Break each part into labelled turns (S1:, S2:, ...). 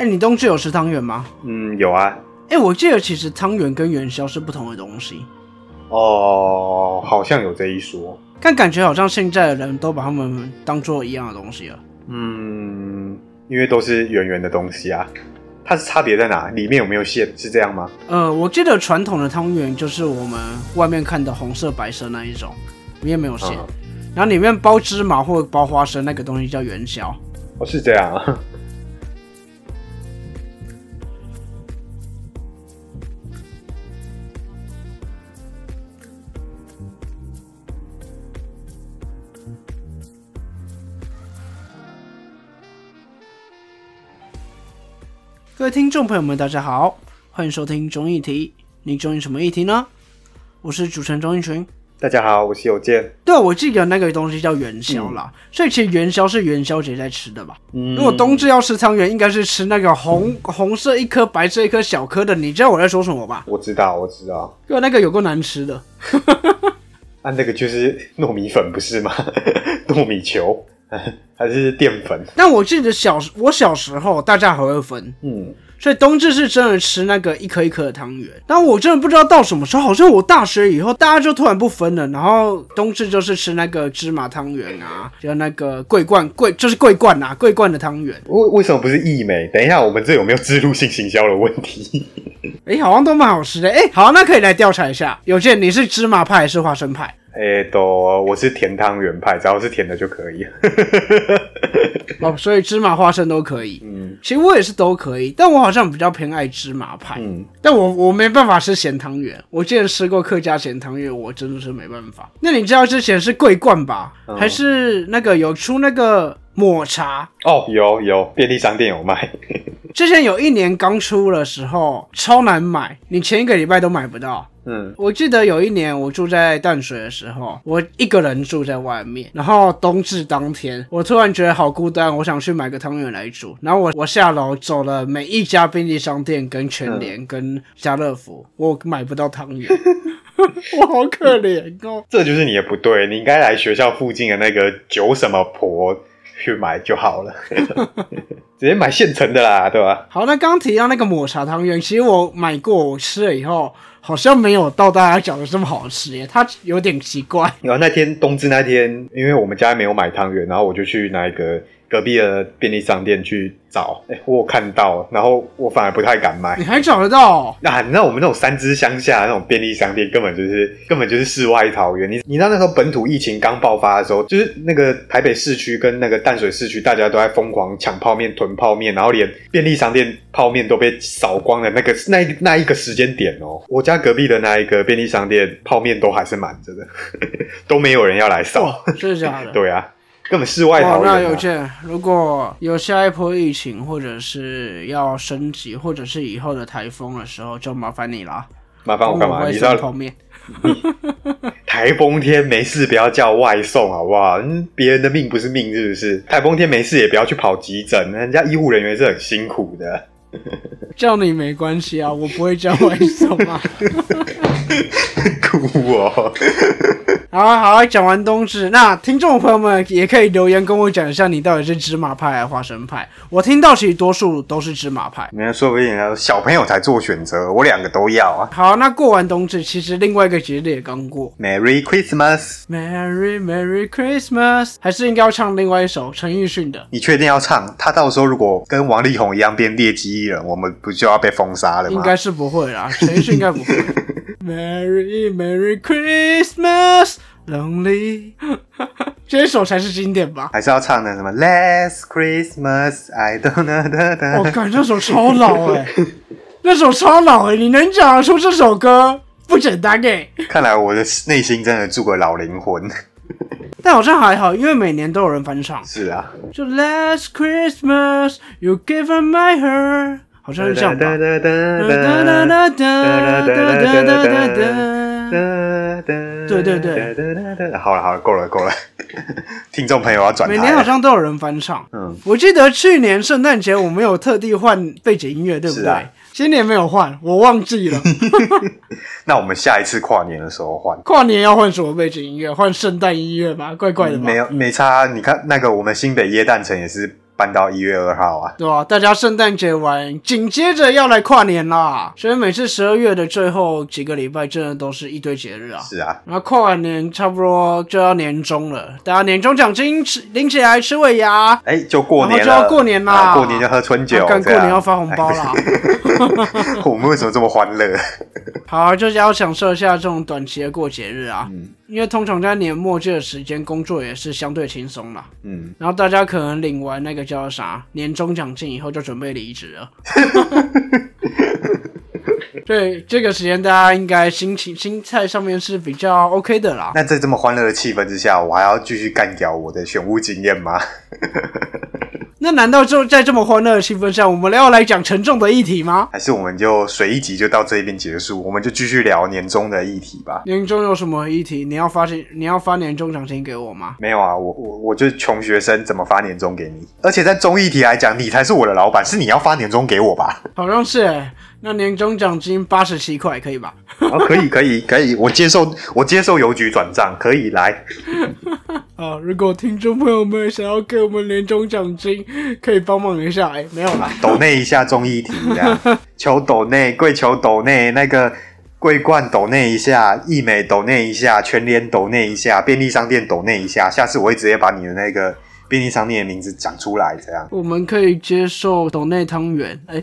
S1: 哎，你冬至有吃汤圆吗？
S2: 嗯，有啊。
S1: 哎，我记得其实汤圆跟元宵是不同的东西。
S2: 哦，好像有这一说。
S1: 但感觉好像现在的人都把它们当做一样的东西了。
S2: 嗯，因为都是圆圆的东西啊。它是差别在哪？里面有没有馅？是这样吗？
S1: 呃，我记得传统的汤圆就是我们外面看的红色、白色那一种，里面没有馅。然后里面包芝麻或包花生那个东西叫元宵。
S2: 哦，是这样啊。
S1: 各位听众朋友们，大家好，欢迎收听中议题。你中意什么议题呢？我是主持人钟义群。
S2: 大家好，我是有健。
S1: 对，我记得那个东西叫元宵啦，所以其实元宵是元宵节在吃的吧？嗯。如果冬至要吃汤圆，应该是吃那个红红色一颗、白色一颗小颗的。你知道我在说什么吧？
S2: 我知道，我知道。
S1: 因为那个有够难吃的。
S2: 啊，那个就是糯米粉不是吗？糯米球。还是淀粉？
S1: 但我记得小我小时候大家还会分，嗯，所以冬至是真的吃那个一颗一颗的汤圆。但我真的不知道到什么时候，好像我大学以后大家就突然不分了，然后冬至就是吃那个芝麻汤圆啊，就那个桂冠桂就是桂冠啊，桂冠的汤圆。
S2: 为为什么不是益美？等一下，我们这有没有植入性行销的问题？
S1: 哎，好像都蛮好吃的。哎，好，那可以来调查一下。有见你是芝麻派还是花生派？
S2: 哎，都我是甜汤圆派，只要是甜的就可以。
S1: 哦，所以芝麻花生都可以。嗯，其实我也是都可以，但我好像比较偏爱芝麻派。嗯，但我我没办法吃咸汤圆。我之前吃过客家咸汤圆，我真的是没办法。那你知道之前是桂冠吧？还是那个有出那个抹茶？
S2: 哦，有有，便利商店有卖。
S1: 之前有一年刚出的时候超难买，你前一个礼拜都买不到。嗯，我记得有一年我住在淡水的时候，我一个人住在外面，然后冬至当天，我突然觉得好孤单，我想去买个汤圆来煮。然后我我下楼走了每一家便利商店、跟全联、跟家乐福，我买不到汤圆，我好可怜哦。
S2: 这就是你的不对，你应该来学校附近的那个九什么婆去买就好了。直接买现成的啦，对吧？
S1: 好，那刚提到那个抹茶汤圆，其实我买过，我吃了以后好像没有到大家讲的这么好吃耶，它有点奇怪。
S2: 然后那天冬至那天，因为我们家没有买汤圆，然后我就去那个。隔壁的便利商店去找，哎，我看到，然后我反而不太敢买。
S1: 你还找得到？
S2: 那你知道我们那种三支乡下那种便利商店，根本就是根本就是世外桃源。你你知道那时候本土疫情刚爆发的时候，就是那个台北市区跟那个淡水市区，大家都在疯狂抢泡面、囤泡面，然后连便利商店泡面都被扫光的那个那那一个时间点哦，我家隔壁的那一个便利商店泡面都还是满着的，都没有人要来扫，
S1: 真的假的？
S2: 对啊。根本世外桃源。
S1: 那有见，如果有下一波疫情，或者是要升级，或者是以后的台风的时候，就麻烦你了。
S2: 麻烦我干嘛？
S1: 你知道泡面。
S2: 台风天没事不要叫外送，好不好？别人的命不是命，是不是？台风天没事也不要去跑急诊，人家医护人员是很辛苦的。
S1: 叫你没关系啊，我不会叫外送啊。
S2: 哭哦。
S1: 好好，讲完冬至，那听众朋友们也可以留言跟我讲一下，你到底是芝麻派还是花生派？我听到其实多数都是芝麻派。
S2: 那说不定小朋友才做选择，我两个都要啊。
S1: 好，那过完冬至，其实另外一个节日也刚过
S2: ，Merry Christmas，Merry
S1: Merry Christmas，还是应该要唱另外一首陈奕迅的。
S2: 你确定要唱？他到时候如果跟王力宏一样变劣迹艺人，我们不就要被封杀了吗？
S1: 应该是不会啦，陈奕迅应该不会。Merry Merry Christmas, Lonely，这首才是经典吧？
S2: 还是要唱的什么 Last Christmas I don't know？
S1: 我感这首超老哎，那首超老哎，你能讲得出这首歌不简单哎。
S2: 看来我的内心真的住个老灵魂。
S1: 但好像还好，因为每年都有人翻唱。
S2: 是啊，
S1: 就 Last Christmas You gave my heart。好像是这样吧。对对对。
S2: 好了好了，够了够了。听众朋友要转。
S1: 每年好像都有人翻唱。嗯，我记得去年圣诞节我们有特地换背景音乐，对不对？今年没有换，我忘记了。
S2: 那我们下一次跨年的时候换。
S1: 跨年要换什么背景音乐？换圣诞音乐吗？怪怪的吗？
S2: 没有没差。你看那个我们新北耶诞城也是。搬到一月二号啊。
S1: 对啊，大家圣诞节完，紧接着要来跨年啦，所以每次十二月的最后几个礼拜，真的都是一堆节日啊。
S2: 是啊，
S1: 然后跨完年差不多就要年终了，大家年终奖金吃领起来吃尾牙，
S2: 哎，就过年了，
S1: 就要过年啦，
S2: 过年就喝春酒，
S1: 干过年要发红包啦。
S2: 我们为什么这么欢乐？
S1: 好，啊就是要享受一下这种短期的过节日啊。嗯，因为通常在年末这个时间，工作也是相对轻松啦。嗯，然后大家可能领完那个叫啥年终奖金以后，就准备离职了。对，这个时间大家应该心情心态上面是比较 OK 的啦。
S2: 那在这么欢乐的气氛之下，我还要继续干掉我的选物经验吗？
S1: 那难道就在这么欢乐的气氛下，我们要来讲沉重的议题吗？
S2: 还是我们就随一集就到这边结束，我们就继续聊年终的议题吧。
S1: 年终有什么议题？你要发现你要发年终奖金给我吗？
S2: 没有啊，我我我就是穷学生，怎么发年终给你？而且在综艺题来讲，你才是我的老板，是你要发年终给我吧？
S1: 好像是哎。那年终奖金八十七块，可以吧？
S2: 哦，可以，可以，可以，我接受，我接受邮局转账，可以来。
S1: 啊，如果听众朋友们想要给我们年终奖金，可以帮忙一下。哎，没有啦，
S2: 抖内一下综艺题呀，求抖内，跪求抖内，那个桂冠抖内一下，易美抖内一下，全联抖内一下，便利商店抖内一下，下次我会直接把你的那个便利商店的名字讲出来，这样。
S1: 我们可以接受抖内汤圆，哎。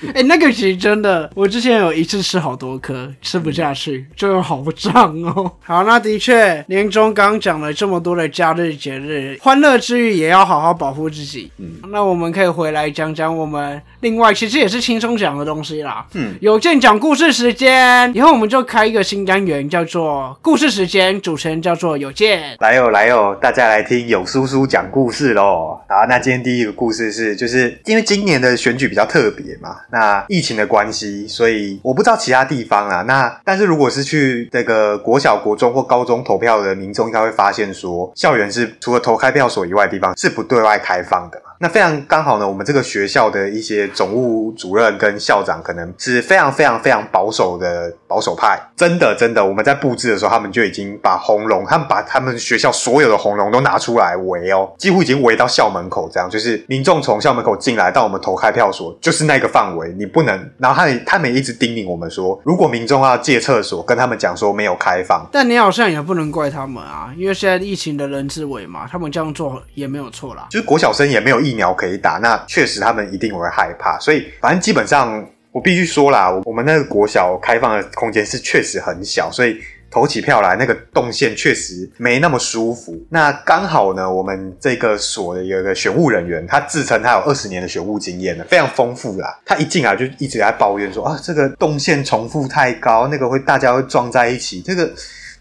S1: 哎，那个其实真的，我之前有一次吃好多颗，吃不下去，就好胀哦。好，那的确，年终刚讲了这么多的假日节日，欢乐之余也要好好保护自己。嗯，那我们可以回来讲讲我们另外其实也是轻松讲的东西啦。嗯，有件讲故事时间，以后我们就开一个新单元，叫做故事时间，主持人叫做有健。
S2: 来哦，来哦，大家来听有叔叔讲故事喽。好，那今天第一个故事是，就是因为今年的选举比较特别嘛。那疫情的关系，所以我不知道其他地方啊。那但是如果是去这个国小、国中或高中投票的民众，应该会发现说，校园是除了投开票所以外的地方是不对外开放的。那非常刚好呢，我们这个学校的一些总务主任跟校长，可能是非常非常非常保守的保守派。真的真的，我们在布置的时候，他们就已经把红龙，他们把他们学校所有的红龙都拿出来围哦，几乎已经围到校门口这样，就是民众从校门口进来到我们投开票所，就是那个范围，你不能。然后他他们一直叮咛我们说，如果民众要借厕所，跟他们讲说没有开放。
S1: 但你好像也不能怪他们啊，因为现在疫情的人之为嘛，他们这样做也没有错啦。
S2: 就是国小生也没有。疫苗可以打，那确实他们一定会害怕，所以反正基本上我必须说啦，我们那个国小开放的空间是确实很小，所以投起票来那个动线确实没那么舒服。那刚好呢，我们这个所的有一个选务人员，他自称他有二十年的选务经验呢，非常丰富啦。他一进来就一直在抱怨说啊，这个动线重复太高，那个会大家会撞在一起，这个。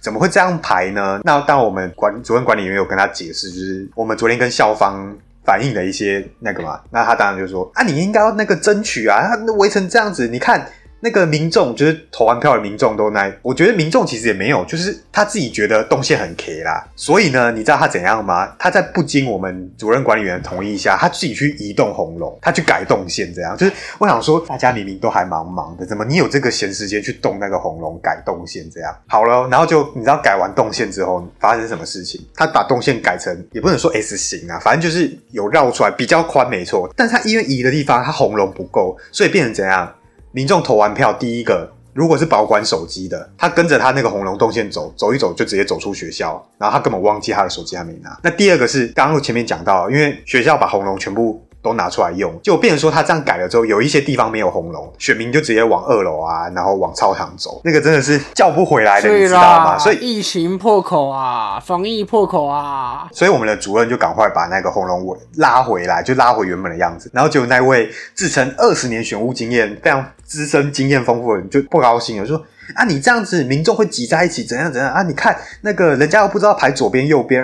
S2: 怎么会这样排呢？那当我们管主任管理员有跟他解释，就是我们昨天跟校方。反映的一些那个嘛，那他当然就说啊，你应该要那个争取啊，他围成这样子，你看。那个民众就是投完票的民众都那，我觉得民众其实也没有，就是他自己觉得动线很 K 啦，所以呢，你知道他怎样吗？他在不经我们主任管理员同意下，他自己去移动红龙，他去改动线，这样就是我想说，大家明明都还忙忙的，怎么你有这个闲时间去动那个红龙改动线？这样好了，然后就你知道改完动线之后发生什么事情？他把动线改成也不能说 S 型啊，反正就是有绕出来比较宽，没错，但是他因为移的地方他红龙不够，所以变成怎样？民众投完票，第一个如果是保管手机的，他跟着他那个红龙动线走，走一走就直接走出学校，然后他根本忘记他的手机还没拿。那第二个是刚刚前面讲到，因为学校把红龙全部。都拿出来用，就变成说他这样改了之后，有一些地方没有红龙，选民就直接往二楼啊，然后往操场走，那个真的是叫不回来的，你知道吗？所以
S1: 疫情破口啊，防疫破口啊，
S2: 所以我们的主任就赶快把那个红龙尾拉回来，就拉回原本的样子。然后结果那位自称二十年选务经验非常资深、经验丰富的人就不高兴了，说。啊，你这样子，民众会挤在一起，怎样怎样啊？你看那个人家又不知道排左边右边，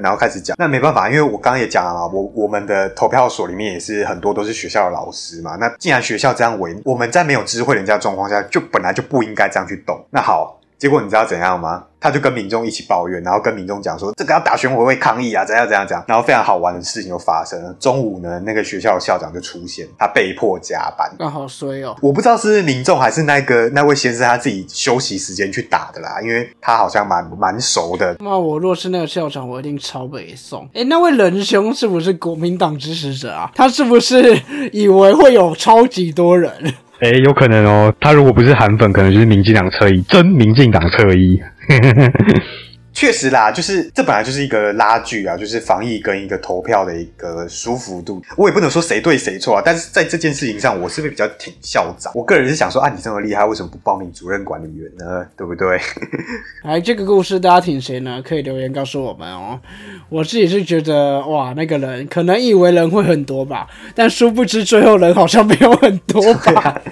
S2: 然后开始讲，那没办法，因为我刚刚也讲了嘛，我我们的投票所里面也是很多都是学校的老师嘛。那既然学校这样围，我们在没有知会人家状况下，就本来就不应该这样去动。那好。结果你知道怎样吗？他就跟民众一起抱怨，然后跟民众讲说这个要打选委会抗议啊，怎样怎样怎样。然后非常好玩的事情就发生了。中午呢，那个学校校长就出现，他被迫加班。
S1: 那好衰哦！
S2: 我不知道是民众还是那个那位先生他自己休息时间去打的啦，因为他好像蛮蛮熟的。
S1: 那我若是那个校长，我一定超北宋。哎，那位仁兄是不是国民党支持者啊？他是不是以为会有超级多人？
S3: 哎，有可能哦。他如果不是韩粉，可能就是民进党侧翼，真民进党侧翼。
S2: 确实啦，就是这本来就是一个拉锯啊，就是防疫跟一个投票的一个舒服度。我也不能说谁对谁错啊，但是在这件事情上，我是会比较挺校长？我个人是想说，啊，你这么厉害，为什么不报名主任管理员呢？对不对？
S1: 哎，这个故事大家挺谁呢？可以留言告诉我们哦。我自己是觉得，哇，那个人可能以为人会很多吧，但殊不知最后人好像没有很多吧。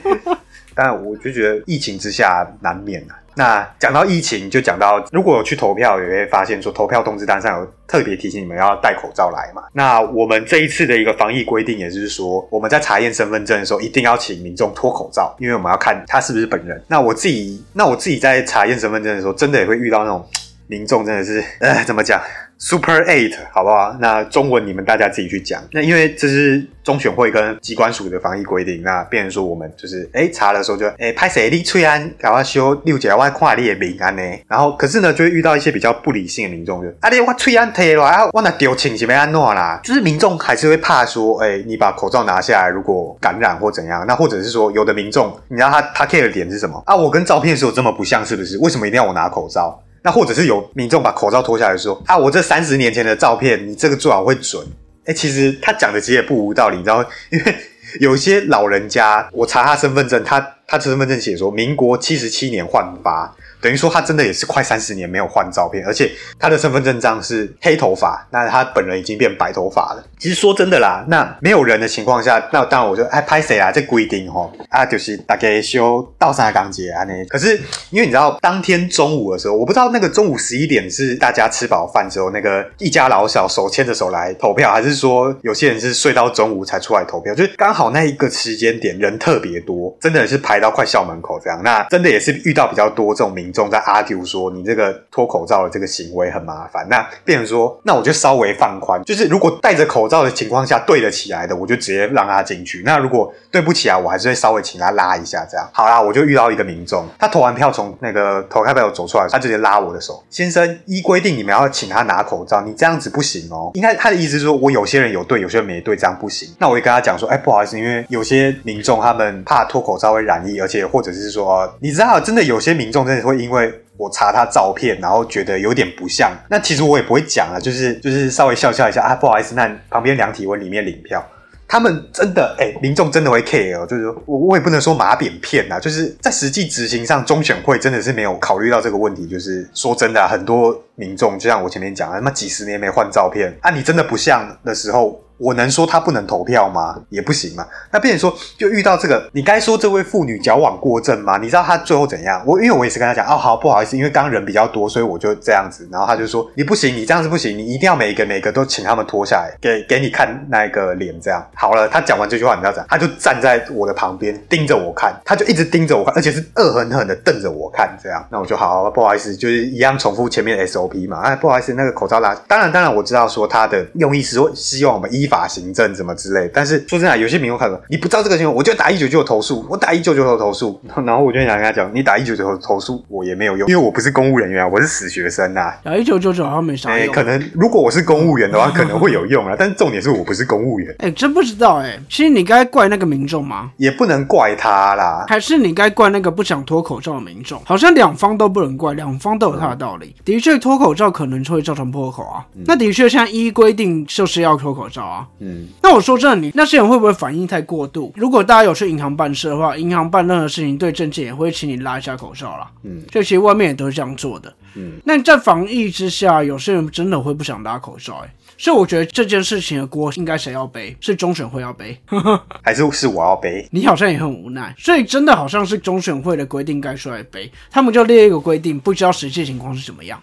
S2: 但我就觉得疫情之下难免啊。那讲到疫情，就讲到如果去投票，也会发现说投票通知单上有特别提醒你们要戴口罩来嘛。那我们这一次的一个防疫规定，也就是说我们在查验身份证的时候，一定要请民众脱口罩，因为我们要看他是不是本人。那我自己，那我自己在查验身份证的时候，真的也会遇到那种 民众，真的是，呃，怎么讲？Super Eight，好不好？那中文你们大家自己去讲。那因为这是中选会跟机关署的防疫规定，那变成说我们就是哎查的时候就哎拍谁你翠安搞我修六姐外跨列名安呢？然后可是呢就会遇到一些比较不理性的民众，就啊你我翠安贴了啊我那丢请是没安诺啦，就是民众还是会怕说哎你把口罩拿下来，如果感染或怎样，那或者是说有的民众你知道他他 care 的点是什么啊？我跟照片的时候这么不像是不是？为什么一定要我拿口罩？那或者是有民众把口罩脱下来说啊，我这三十年前的照片，你这个做好会准。哎，其实他讲的其实也不无道理，你知道，因为有些老人家，我查他身份证，他他身份证写说民国七十七年换发。等于说他真的也是快三十年没有换照片，而且他的身份证上是黑头发，那他本人已经变白头发了。其实说真的啦，那没有人的情况下，那当然我就哎拍谁啊？这规定哦啊，就是大概修到三港节啊那。可是因为你知道，当天中午的时候，我不知道那个中午十一点是大家吃饱饭之后，那个一家老小手牵着手来投票，还是说有些人是睡到中午才出来投票？就是刚好那一个时间点人特别多，真的是排到快校门口这样。那真的也是遇到比较多这种民。众在 argue 说你这个脱口罩的这个行为很麻烦，那变成说，那我就稍微放宽，就是如果戴着口罩的情况下对得起来的，我就直接让他进去。那如果对不起啊，我还是会稍微请他拉一下，这样好啦。我就遇到一个民众，他投完票从那个投开票走出来，他直接拉我的手，先生，依规定你们要请他拿口罩，你这样子不行哦。应该他的意思是说我有些人有对，有些人没对，这样不行。那我就跟他讲说，哎，不好意思，因为有些民众他们怕脱口罩会染疫，而且或者是说，你知道，真的有些民众真的会。因为我查他照片，然后觉得有点不像，那其实我也不会讲啊，就是就是稍微笑笑一下啊，不好意思，那旁边量体温里面领票，他们真的哎，民众真的会 care，就是我我也不能说马扁骗呐，就是在实际执行上，中选会真的是没有考虑到这个问题，就是说真的，很多民众就像我前面讲，他妈几十年没换照片啊，你真的不像的时候。我能说他不能投票吗？也不行嘛。那变成说，就遇到这个，你该说这位妇女矫枉过正吗？你知道他最后怎样？我因为我也是跟他讲，哦，好，不好意思，因为刚刚人比较多，所以我就这样子。然后他就说，你不行，你这样子不行，你一定要每一个每个都请他们脱下来，给给你看那个脸，这样好了。他讲完这句话，你知道怎样？他就站在我的旁边盯着我看，他就一直盯着我看，而且是恶狠狠的瞪着我看，这样。那我就好，不好意思，就是一样重复前面的 SOP 嘛。哎，不好意思，那个口罩拉。当然，当然我知道说他的用意是说希望我们依法行政，什么。之类，但是说真的，有些民众看到你不知道这个情况，我就打一九九投诉，我打一九九投诉，然后我就想跟他讲，你打一九九投诉我也没有用，因为我不是公务人员啊，我是死学生呐。
S1: 打一九九九好像没啥用。
S2: 可能如果我是公务员的话，可能会有用啊，但是重点是我不是公务员。
S1: 哎，真不知道哎。其实你该怪那个民众吗？
S2: 也不能怪他啦，
S1: 还是你该怪那个不想脱口罩的民众？好像两方都不能怪，两方都有他的道理。的确，脱口罩可能会造成破口啊。那的确，像依规定就是要脱口罩啊。嗯，那我说真的，你那些人。会不会反应太过度？如果大家有去银行办事的话，银行办任何事情对证件也会请你拉一下口罩啦。嗯，就其实外面也都是这样做的。嗯，那在防疫之下，有些人真的会不想拉口罩，哎，所以我觉得这件事情的锅应该谁要背？是中选会要背，
S2: 还是是我要背？
S1: 你好像也很无奈，所以真的好像是中选会的规定该出来背，他们就列一个规定，不知道实际情况是怎么样。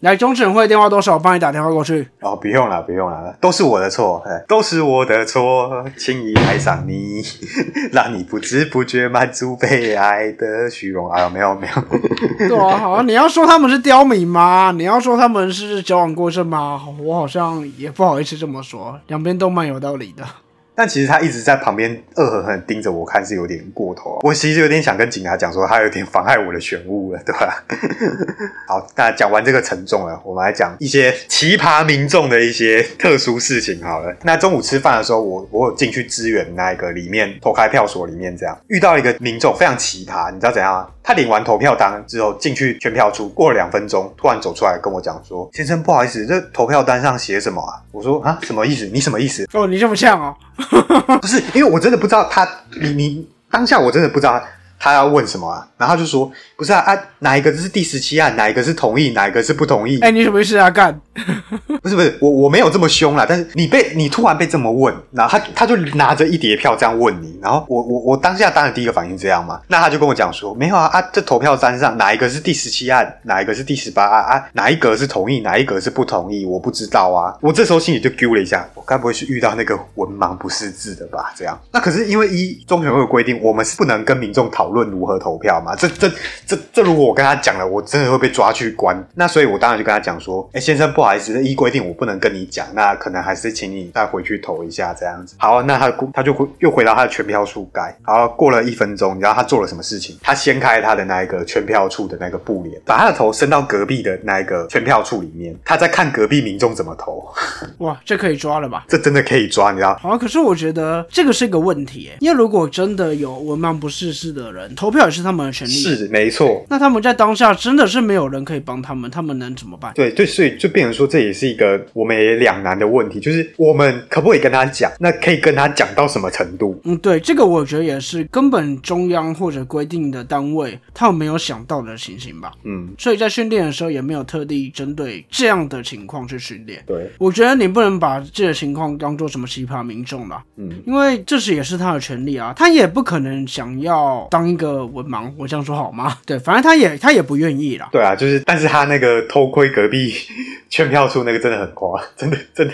S1: 来中选会电话多少？我帮你打电话过去。
S2: 哦，不用了，不用了，都是我的错，都是我的错，轻易爱上你，让你不知不觉满足被爱的虚荣。哎呦，没有没有。
S1: 对啊，好，你要说他们是刁民吗？你要说他们是矫枉过正吗？我好像也不好意思这么说，两边都蛮有道理的。
S2: 但其实他一直在旁边恶狠狠盯着我看，是有点过头。我其实有点想跟警察讲说，他有点妨碍我的选务了，对吧？好，那讲完这个沉重了，我们来讲一些奇葩民众的一些特殊事情。好了，那中午吃饭的时候，我我有进去支援那个里面投开票所里面，这样遇到一个民众非常奇葩，你知道怎样？他领完投票单之后进去全票处，过了两分钟，突然走出来跟我讲说：“先生，不好意思，这投票单上写什么啊？”我说：“啊，什么意思？你什么意思？”
S1: 哦，你这么像哦。
S2: 不是，因为我真的不知道他，你你当下我真的不知道他要问什么啊，然后他就说不是啊啊，哪一个是第十七案，哪一个是同意，哪一个是不同意？
S1: 哎，你什么意思啊？干？
S2: 不是不是，我我没有这么凶啦，但是你被你突然被这么问，然后他他就拿着一叠票这样问你，然后我我我当下当然第一个反应这样嘛，那他就跟我讲说没有啊啊，这投票单上哪一个是第十七案，哪一个是第十八案啊？哪一格是同意，哪一格是不同意？我不知道啊，我这时候心里就丢了一下，我该不会是遇到那个文盲不识字的吧？这样，那可是因为一中选会有规定，我们是不能跟民众讨论如何投票嘛？这这这这如果我跟他讲了，我真的会被抓去关。那所以我当然就跟他讲说，哎，先生不好意思，依规。定我不能跟你讲，那可能还是请你再回去投一下这样子。好，那他他就回又回到他的全票处盖。好，过了一分钟，你知道他做了什么事情？他掀开他的那一个全票处的那个布帘，把他的头伸到隔壁的那一个全票处里面，他在看隔壁民众怎么投。
S1: 哇，这可以抓了吧？
S2: 这真的可以抓，你知道？
S1: 好，可是我觉得这个是一个问题，因为如果真的有文盲不识字的人投票，也是他们的权利，
S2: 是没错。
S1: 那他们在当下真的是没有人可以帮他们，他们能怎么办？
S2: 对对，所以就变成说，这也是一个我们也。两难的问题就是，我们可不可以跟他讲？那可以跟他讲到什么程度？
S1: 嗯，对，这个我觉得也是根本中央或者规定的单位他们没有想到的情形吧。嗯，所以在训练的时候也没有特地针对这样的情况去训练。
S2: 对，
S1: 我觉得你不能把这个情况当做什么奇葩民众了。嗯，因为这是也是他的权利啊，他也不可能想要当一个文盲，我这样说好吗？对，反正他也他也不愿意啦。
S2: 对啊，就是，但是他那个偷窥隔壁劝票处那个真的很夸，真的。真的，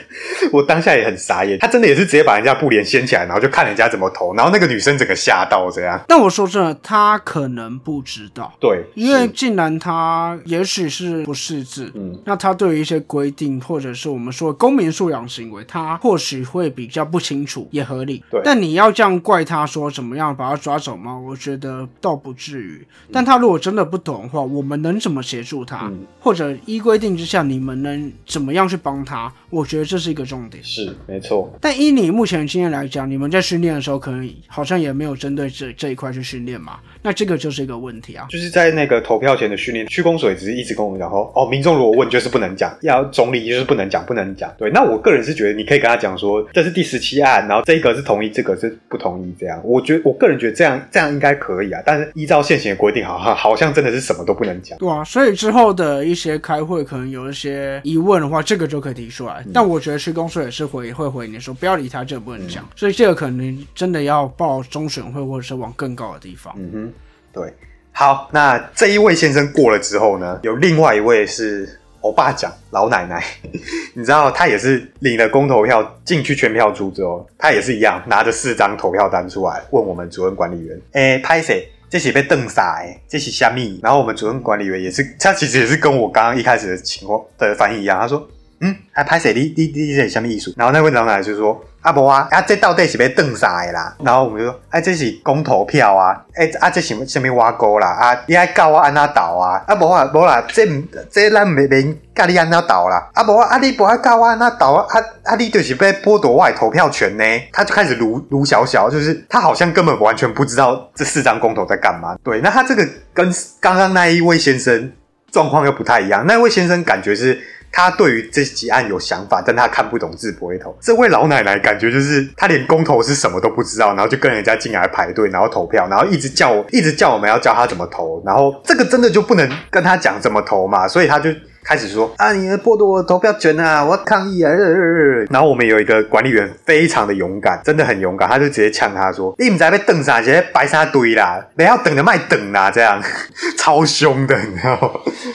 S2: 我当下也很傻眼。他真的也是直接把人家布帘掀起来，然后就看人家怎么投。然后那个女生整个吓到这样。
S1: 但我说真的，他可能不知道。
S2: 对，
S1: 因为竟然他也许是不识字，嗯，那他对于一些规定或者是我们说公民素养行为，他或许会比较不清楚，也合理。
S2: 对。
S1: 但你要这样怪他说怎么样把他抓走吗？我觉得倒不至于。但他如果真的不懂的话，我们能怎么协助他？或者依规定之下，你们能怎么样去帮他？我觉得这是一个重点，
S2: 是没错。
S1: 但以你目前的经验来讲，你们在训练的时候，可能好像也没有针对这这一块去训练嘛？那这个就是一个问题啊。
S2: 就是在那个投票前的训练，区公所只是一直跟我们讲说，哦，民众如果问，就是不能讲，要总理就是不能讲，不能讲。对，那我个人是觉得，你可以跟他讲说，这是第十七案，然后这一个是同意，这个是不同意，这样。我觉得我个人觉得这样这样应该可以啊。但是依照现行的规定，好像好像真的是什么都不能讲。
S1: 对啊，所以之后的一些开会，可能有一些疑问的话，这个就可以提出来。但我觉得区公所也是回会回你说，不要理他，这个不能讲。所以这个可能真的要报中选会，或者是往更高的地方。
S2: 嗯哼，对。好，那这一位先生过了之后呢，有另外一位是欧巴讲老奶奶，你知道他也是领了公投票进去全票出之后，他也是一样拿着四张投票单出来问我们主任管理员，哎，拍谁？这起被瞪傻哎，这是虾米？然后我们主任管理员也是，他其实也是跟我刚刚一开始的情况的反应一样，他说。嗯，还拍谁？你你你这什么意思？然后那位老奶奶就说：“阿伯啊，啊这到底是被瞪啥的啦？”然后我们就说：“哎，这是公投票啊！哎，啊这什么什么挖沟啦？啊，你还教我安那倒啊？啊伯啊，伯啦，这这咱没没教你安那倒啦？啊伯啊，你伯还教我安那倒啊？啊啊，你就是被剥夺我的投票权呢？”他就开始卢卢小小，就是他好像根本完全不知道这四张公投在干嘛。对，那他这个跟刚刚那一位先生状况又不太一样。那位先生感觉是。他对于这几案有想法，但他看不懂字不会投。这位老奶奶感觉就是她连公投是什么都不知道，然后就跟人家进来排队，然后投票，然后一直叫我，一直叫我们要教她怎么投。然后这个真的就不能跟她讲怎么投嘛，所以他就开始说啊，你剥夺我投票权啊，我要抗议啊！然后我们有一个管理员非常的勇敢，真的很勇敢，他就直接呛他说：“你们在被等啥？直接白沙堆啦，不要等着卖等啦！”这样 超凶的，你知道吗？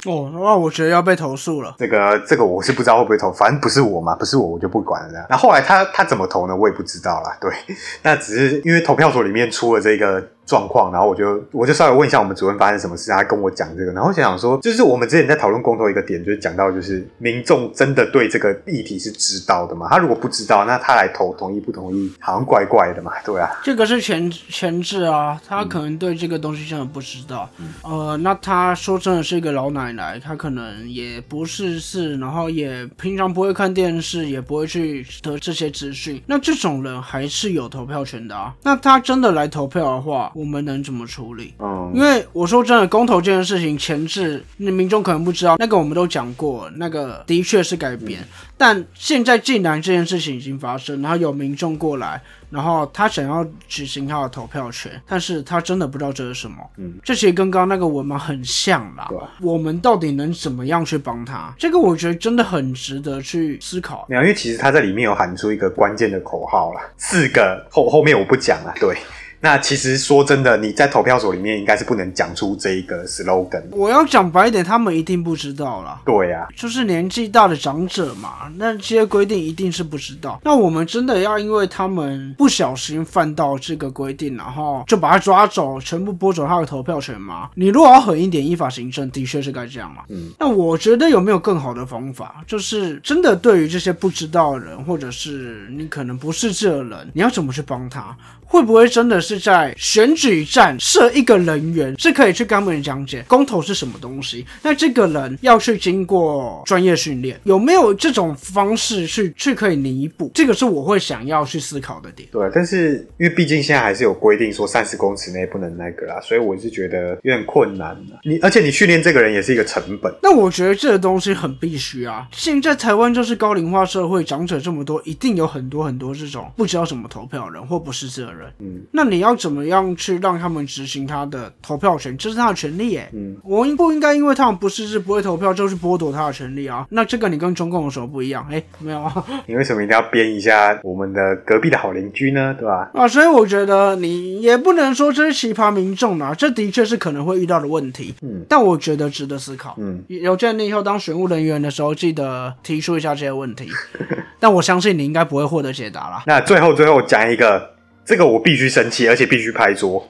S1: 哦，那我觉得要被投诉了。
S2: 这个这个我是不知道会不会投，反正不是我嘛，不是我我就不管了。这样，那后来他他怎么投呢？我也不知道啦。对，那只是因为投票所里面出了这个。状况，然后我就我就稍微问一下我们主任发生什么事，他跟我讲这个，然后想想说，就是我们之前在讨论公投一个点，就是讲到就是民众真的对这个议题是知道的嘛？他如果不知道，那他来投同意不同意，好像怪怪的嘛？对啊，
S1: 这个是前前置啊，他可能对这个东西真的不知道。呃，那他说真的是一个老奶奶，他可能也不是事，然后也平常不会看电视，也不会去得这些资讯。那这种人还是有投票权的啊。那他真的来投票的话。我们能怎么处理？嗯，因为我说真的，公投这件事情前置，那民众可能不知道，那个我们都讲过，那个的确是改变。但现在既然这件事情已经发生，然后有民众过来，然后他想要执行他的投票权，但是他真的不知道这是什么。嗯，这其实跟刚刚那个文盲很像啦。对，我们到底能怎么样去帮他？这个我觉得真的很值得去思考。
S2: 因为其实他在里面有喊出一个关键的口号啦，四个后后面我不讲了。对。那其实说真的，你在投票所里面应该是不能讲出这一个 slogan。
S1: 我要讲白一点，他们一定不知道了。
S2: 对呀，
S1: 就是年纪大的长者嘛，那这些规定一定是不知道。那我们真的要因为他们不小心犯到这个规定，然后就把他抓走，全部剥夺他的投票权吗？你如果要狠一点，依法行政，的确是该这样嘛。嗯，那我觉得有没有更好的方法？就是真的对于这些不知道的人，或者是你可能不是这人，你要怎么去帮他？会不会真的是在选举站设一个人员，是可以去跟他们讲解公投是什么东西？那这个人要去经过专业训练，有没有这种方式去去可以弥补？这个是我会想要去思考的点。
S2: 对，但是因为毕竟现在还是有规定说三十公尺内不能那个啦，所以我是觉得有点困难你而且你训练这个人也是一个成本。
S1: 那我觉得这个东西很必须啊！现在台湾就是高龄化社会，长者这么多，一定有很多很多这种不知道怎么投票的人或不是这人。嗯，那你要怎么样去让他们执行他的投票权？这是他的权利耶。嗯，我应不应该因为他们不是是不会投票，就去剥夺他的权利啊？那这个你跟中共有什么不一样？哎，没有啊。
S2: 你为什么一定要编一下我们的隔壁的好邻居呢？对吧？
S1: 啊，所以我觉得你也不能说这是奇葩民众啊，这的确是可能会遇到的问题。嗯，但我觉得值得思考。嗯，有见你以后当选务人员的时候，记得提出一下这些问题。但我相信你应该不会获得解答了。
S2: 那最后最后讲一个。这个我必须生气，而且必须拍桌。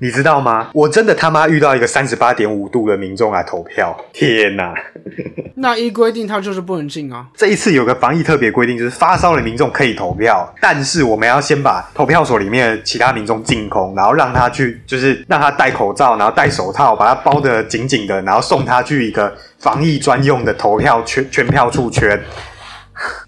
S2: 你知道吗？我真的他妈遇到一个三十八点五度的民众来投票，天哪！
S1: 那一规定他就是不能进啊。
S2: 这一次有个防疫特别规定，就是发烧的民众可以投票，但是我们要先把投票所里面的其他民众净空，然后让他去，就是让他戴口罩，然后戴手套，把他包得紧紧的，然后送他去一个防疫专用的投票圈圈票处圈。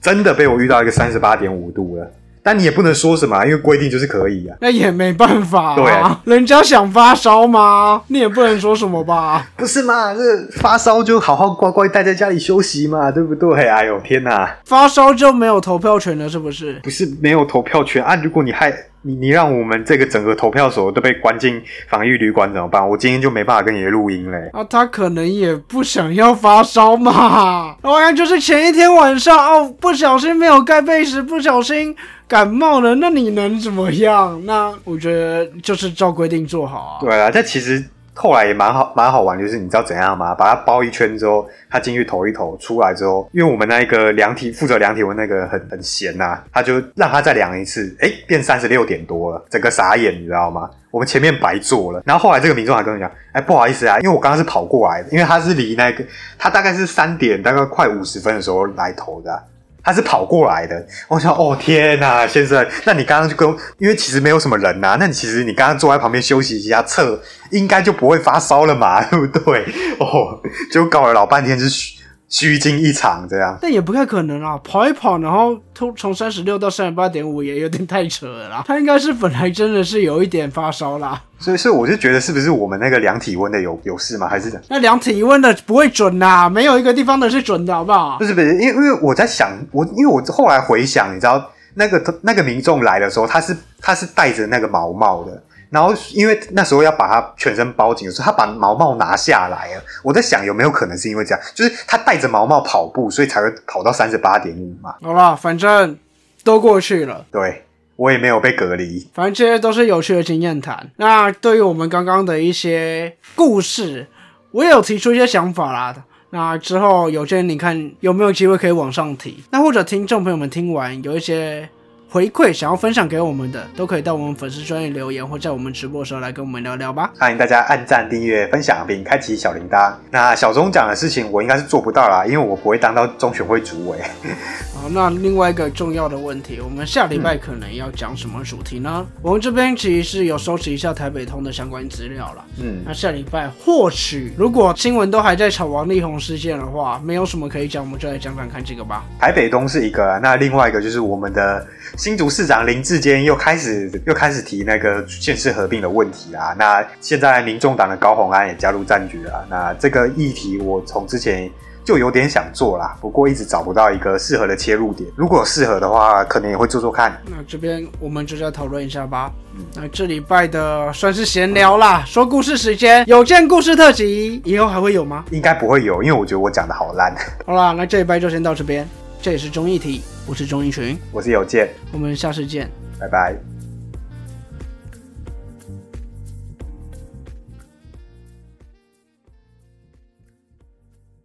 S2: 真的被我遇到一个三十八点五度了。但你也不能说什么，因为规定就是可以啊。
S1: 那也没办法，
S2: 对啊，
S1: 人家想发烧吗？你也不能说什么吧？
S2: 不是嘛？这发烧就好好乖乖待在家里休息嘛，对不对？哎呦天哪！
S1: 发烧就没有投票权了，是不是？
S2: 不是没有投票权啊！如果你害你，你让我们这个整个投票所都被关进防疫旅馆怎么办？我今天就没办法跟你录音嘞。
S1: 啊，他可能也不想要发烧嘛。我看就是前一天晚上哦，不小心没有盖被子，不小心。感冒了，那你能怎么样？那我觉得就是照规定做好啊。
S2: 对啊，这其实后来也蛮好，蛮好玩，就是你知道怎样吗？把它包一圈之后，他进去投一投，出来之后，因为我们那一个量体负责量体温那个很很闲呐，他就让他再量一次，哎，变三十六点多了，整个傻眼，你知道吗？我们前面白做了。然后后来这个民众还跟我讲，哎，不好意思啊，因为我刚刚是跑过来的，因为他是离那个他大概是三点大概快五十分的时候来投的。他是跑过来的，我想，哦天呐，先生，那你刚刚就跟，因为其实没有什么人呐，那你其实你刚刚坐在旁边休息一下，测应该就不会发烧了嘛，对不对？哦，就搞了老半天是。虚惊一场，这样，
S1: 但也不太可能啊！跑一跑，然后从从三十六到三十八点五，也有点太扯了啦。他应该是本来真的是有一点发烧啦，
S2: 所以，所以我就觉得是不是我们那个量体温的有有事吗？还是
S1: 那量体温的不会准呐？没有一个地方的是准的，好不好？
S2: 不是不是，因为因为我在想，我因为我后来回想，你知道那个那个民众来的时候，他是他是戴着那个毛帽的。然后因为那时候要把它全身包紧的时候，他把毛毛拿下来了。我在想有没有可能是因为这样，就是他戴着毛毛跑步，所以才会跑到三十八点五嘛。
S1: 好啦，反正都过去了。
S2: 对我也没有被隔离。
S1: 反正这些都是有趣的经验谈。那对于我们刚刚的一些故事，我也有提出一些想法啦。那之后有些人你看有没有机会可以往上提？那或者听众朋友们听完有一些。回馈想要分享给我们的，都可以到我们粉丝专业留言，或在我们直播的时候来跟我们聊聊吧。
S2: 欢迎大家按赞、订阅、分享，并开启小铃铛。那小钟讲的事情，我应该是做不到啦，因为我不会当到中选会主委。
S1: 好，那另外一个重要的问题，我们下礼拜可能要讲什么主题呢？我们这边其实是有收集一下台北通的相关资料了。嗯，那下礼拜或许如果新闻都还在炒王力宏事件的话，没有什么可以讲，我们就来讲讲看这个吧。
S2: 台北东是一个，那另外一个就是我们的。新竹市长林志坚又开始又开始提那个县市合并的问题啦。那现在民众党的高鸿安也加入战局了。那这个议题我从之前就有点想做啦，不过一直找不到一个适合的切入点。如果适合的话，可能也会做做看。
S1: 那这边我们就再讨论一下吧。那这礼拜的算是闲聊啦，说故事时间，有件故事特辑，以后还会有吗？
S2: 应该不会有，因为我觉得我讲的好烂。
S1: 好啦，那这礼拜就先到这边。这里是综艺体，我是钟义群，
S2: 我是有健，
S1: 我们下次见，
S2: 拜拜。